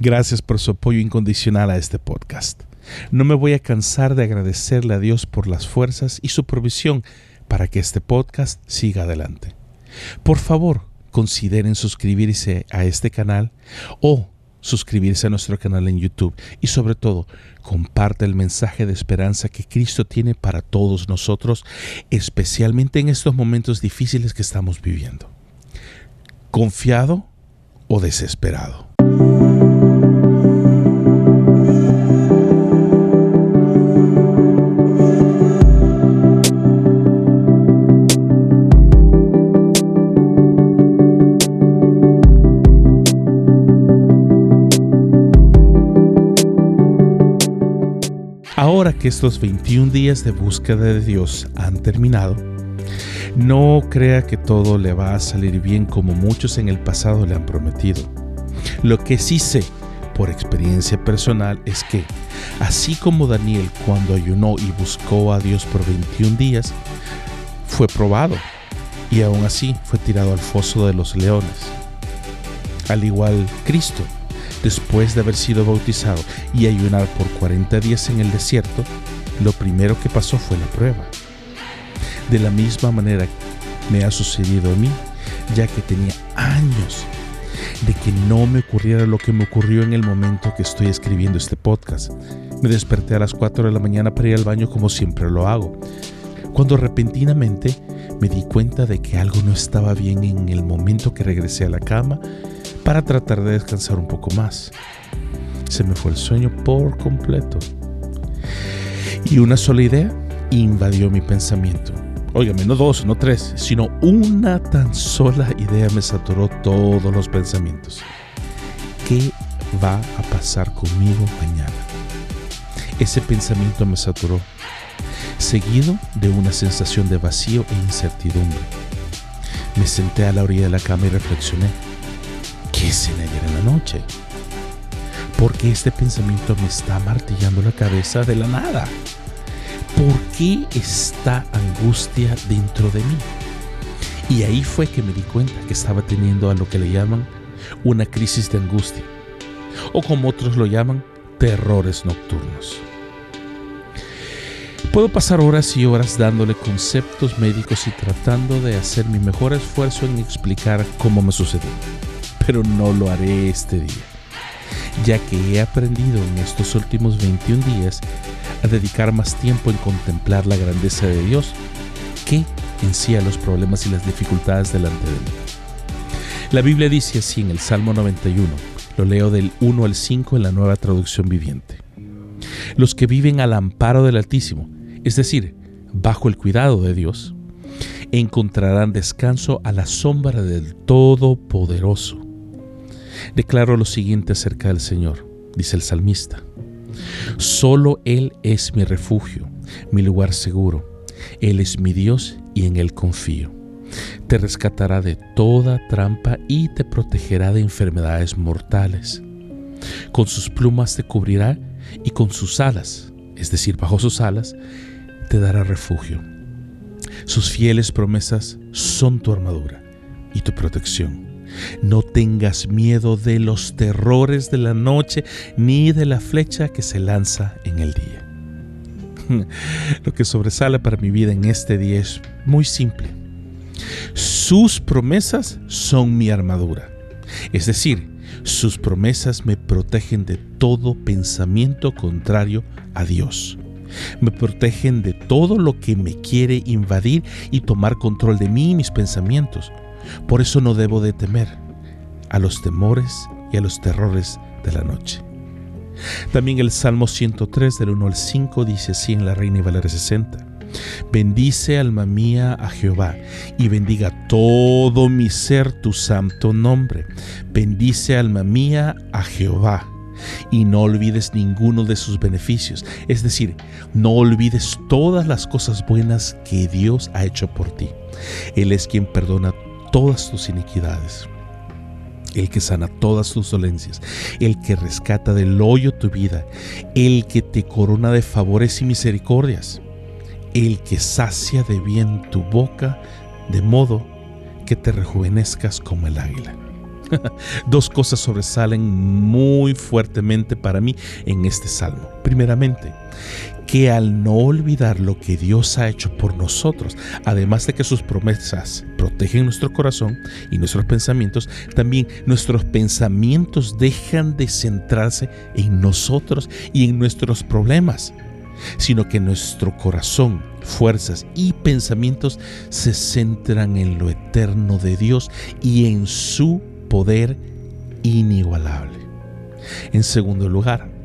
Gracias por su apoyo incondicional a este podcast. No me voy a cansar de agradecerle a Dios por las fuerzas y su provisión para que este podcast siga adelante. Por favor, consideren suscribirse a este canal o suscribirse a nuestro canal en YouTube y sobre todo comparte el mensaje de esperanza que Cristo tiene para todos nosotros, especialmente en estos momentos difíciles que estamos viviendo. ¿Confiado o desesperado? Que estos 21 días de búsqueda de Dios han terminado, no crea que todo le va a salir bien como muchos en el pasado le han prometido. Lo que sí sé por experiencia personal es que, así como Daniel cuando ayunó y buscó a Dios por 21 días, fue probado y aún así fue tirado al foso de los leones. Al igual Cristo, después de haber sido bautizado y ayunar por 40 días en el desierto, lo primero que pasó fue la prueba. De la misma manera me ha sucedido a mí, ya que tenía años de que no me ocurriera lo que me ocurrió en el momento que estoy escribiendo este podcast. Me desperté a las 4 de la mañana para ir al baño como siempre lo hago, cuando repentinamente me di cuenta de que algo no estaba bien en el momento que regresé a la cama para tratar de descansar un poco más. Se me fue el sueño por completo. Y una sola idea invadió mi pensamiento. Óigame, no dos, no tres, sino una tan sola idea me saturó todos los pensamientos. ¿Qué va a pasar conmigo mañana? Ese pensamiento me saturó, seguido de una sensación de vacío e incertidumbre. Me senté a la orilla de la cama y reflexioné. ¿Qué cené ayer en la noche? Porque este pensamiento me está martillando la cabeza de la nada. ¿Por qué esta angustia dentro de mí? Y ahí fue que me di cuenta que estaba teniendo a lo que le llaman una crisis de angustia, o como otros lo llaman, terrores nocturnos. Puedo pasar horas y horas dándole conceptos médicos y tratando de hacer mi mejor esfuerzo en explicar cómo me sucedió pero no lo haré este día, ya que he aprendido en estos últimos 21 días a dedicar más tiempo en contemplar la grandeza de Dios que en sí a los problemas y las dificultades delante de mí. La Biblia dice así en el Salmo 91, lo leo del 1 al 5 en la nueva traducción viviente. Los que viven al amparo del Altísimo, es decir, bajo el cuidado de Dios, encontrarán descanso a la sombra del Todopoderoso. Declaro lo siguiente acerca del Señor, dice el salmista. Solo Él es mi refugio, mi lugar seguro. Él es mi Dios y en Él confío. Te rescatará de toda trampa y te protegerá de enfermedades mortales. Con sus plumas te cubrirá y con sus alas, es decir, bajo sus alas, te dará refugio. Sus fieles promesas son tu armadura y tu protección. No tengas miedo de los terrores de la noche ni de la flecha que se lanza en el día. Lo que sobresale para mi vida en este día es muy simple. Sus promesas son mi armadura. Es decir, sus promesas me protegen de todo pensamiento contrario a Dios. Me protegen de todo lo que me quiere invadir y tomar control de mí y mis pensamientos. Por eso no debo de temer a los temores y a los terrores de la noche. También el Salmo 103 del 1 al 5 dice así en la Reina y Valera 60. Bendice alma mía a Jehová y bendiga todo mi ser tu santo nombre. Bendice alma mía a Jehová y no olvides ninguno de sus beneficios. Es decir, no olvides todas las cosas buenas que Dios ha hecho por ti. Él es quien perdona todas tus iniquidades, el que sana todas tus dolencias, el que rescata del hoyo tu vida, el que te corona de favores y misericordias, el que sacia de bien tu boca, de modo que te rejuvenezcas como el águila. Dos cosas sobresalen muy fuertemente para mí en este salmo. Primeramente, que al no olvidar lo que Dios ha hecho por nosotros, además de que sus promesas protegen nuestro corazón y nuestros pensamientos, también nuestros pensamientos dejan de centrarse en nosotros y en nuestros problemas, sino que nuestro corazón, fuerzas y pensamientos se centran en lo eterno de Dios y en su poder inigualable. En segundo lugar,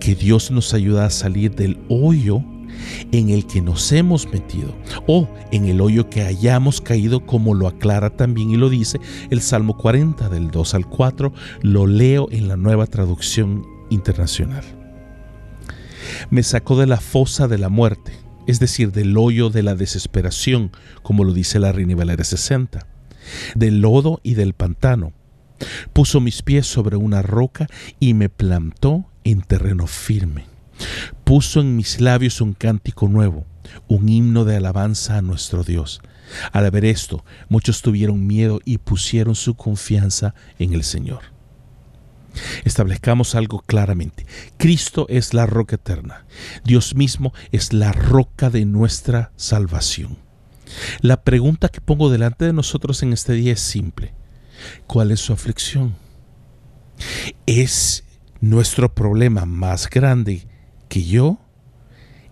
que Dios nos ayuda a salir del hoyo en el que nos hemos metido o en el hoyo que hayamos caído como lo aclara también y lo dice el Salmo 40 del 2 al 4, lo leo en la nueva traducción internacional. Me sacó de la fosa de la muerte, es decir, del hoyo de la desesperación, como lo dice la Reina Valera 60, del lodo y del pantano. Puso mis pies sobre una roca y me plantó en terreno firme. Puso en mis labios un cántico nuevo, un himno de alabanza a nuestro Dios. Al ver esto, muchos tuvieron miedo y pusieron su confianza en el Señor. Establezcamos algo claramente. Cristo es la roca eterna. Dios mismo es la roca de nuestra salvación. La pregunta que pongo delante de nosotros en este día es simple. ¿Cuál es su aflicción? ¿Es nuestro problema más grande que yo?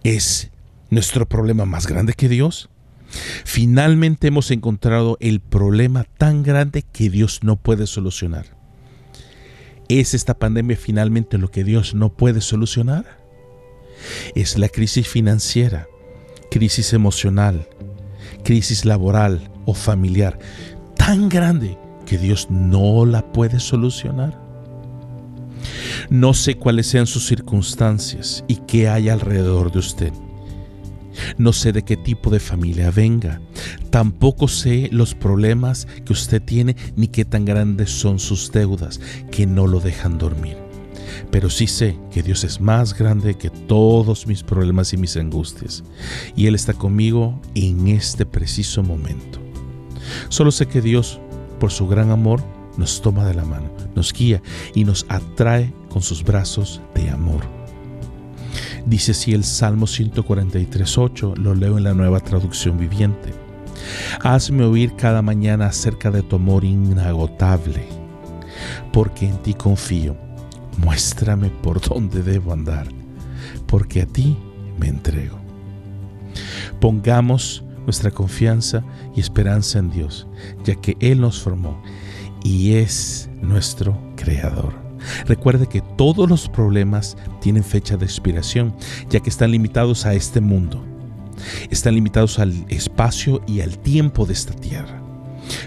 ¿Es nuestro problema más grande que Dios? Finalmente hemos encontrado el problema tan grande que Dios no puede solucionar. ¿Es esta pandemia finalmente lo que Dios no puede solucionar? Es la crisis financiera, crisis emocional, crisis laboral o familiar tan grande que Dios no la puede solucionar. No sé cuáles sean sus circunstancias y qué hay alrededor de usted. No sé de qué tipo de familia venga. Tampoco sé los problemas que usted tiene ni qué tan grandes son sus deudas que no lo dejan dormir. Pero sí sé que Dios es más grande que todos mis problemas y mis angustias. Y Él está conmigo en este preciso momento. Solo sé que Dios, por su gran amor, nos toma de la mano, nos guía y nos atrae con sus brazos de amor. Dice así el Salmo 143.8, lo leo en la nueva traducción viviente. Hazme oír cada mañana acerca de tu amor inagotable, porque en ti confío. Muéstrame por dónde debo andar, porque a ti me entrego. Pongamos nuestra confianza y esperanza en Dios, ya que Él nos formó y es nuestro creador. Recuerde que todos los problemas tienen fecha de expiración, ya que están limitados a este mundo. Están limitados al espacio y al tiempo de esta tierra.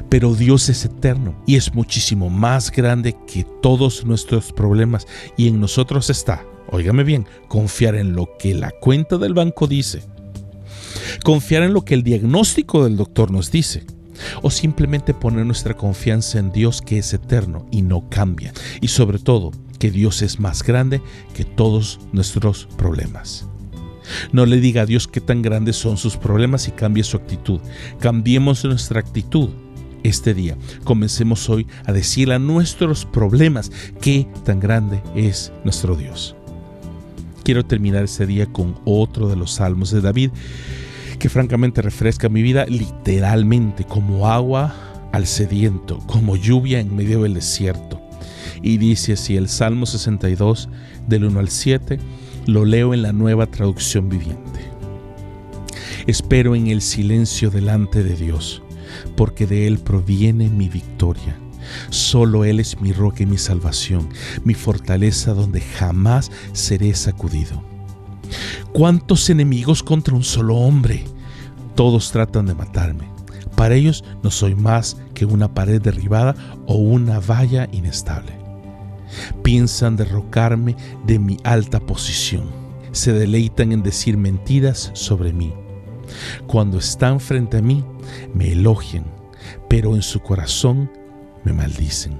Pero Dios es eterno y es muchísimo más grande que todos nuestros problemas y en nosotros está, óigame bien, confiar en lo que la cuenta del banco dice. Confiar en lo que el diagnóstico del doctor nos dice o simplemente poner nuestra confianza en Dios que es eterno y no cambia, y sobre todo que Dios es más grande que todos nuestros problemas. No le diga a Dios qué tan grandes son sus problemas y cambie su actitud. Cambiemos nuestra actitud este día. Comencemos hoy a decir a nuestros problemas qué tan grande es nuestro Dios. Quiero terminar este día con otro de los salmos de David que francamente refresca mi vida literalmente como agua al sediento, como lluvia en medio del desierto. Y dice así el Salmo 62 del 1 al 7, lo leo en la nueva traducción viviente. Espero en el silencio delante de Dios, porque de Él proviene mi victoria. Solo Él es mi roca y mi salvación, mi fortaleza donde jamás seré sacudido. ¿Cuántos enemigos contra un solo hombre? Todos tratan de matarme. Para ellos no soy más que una pared derribada o una valla inestable. Piensan derrocarme de mi alta posición. Se deleitan en decir mentiras sobre mí. Cuando están frente a mí, me elogian, pero en su corazón me maldicen.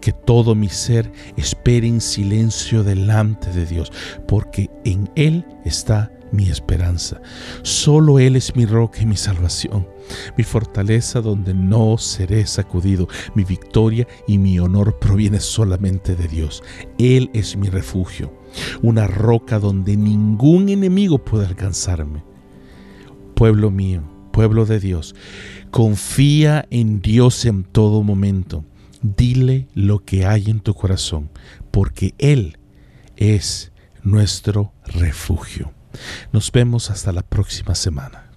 Que todo mi ser espere en silencio delante de Dios, porque en Él está mi esperanza. Solo Él es mi roca y mi salvación, mi fortaleza donde no seré sacudido. Mi victoria y mi honor proviene solamente de Dios. Él es mi refugio, una roca donde ningún enemigo puede alcanzarme. Pueblo mío, pueblo de Dios, confía en Dios en todo momento. Dile lo que hay en tu corazón, porque Él es nuestro refugio. Nos vemos hasta la próxima semana.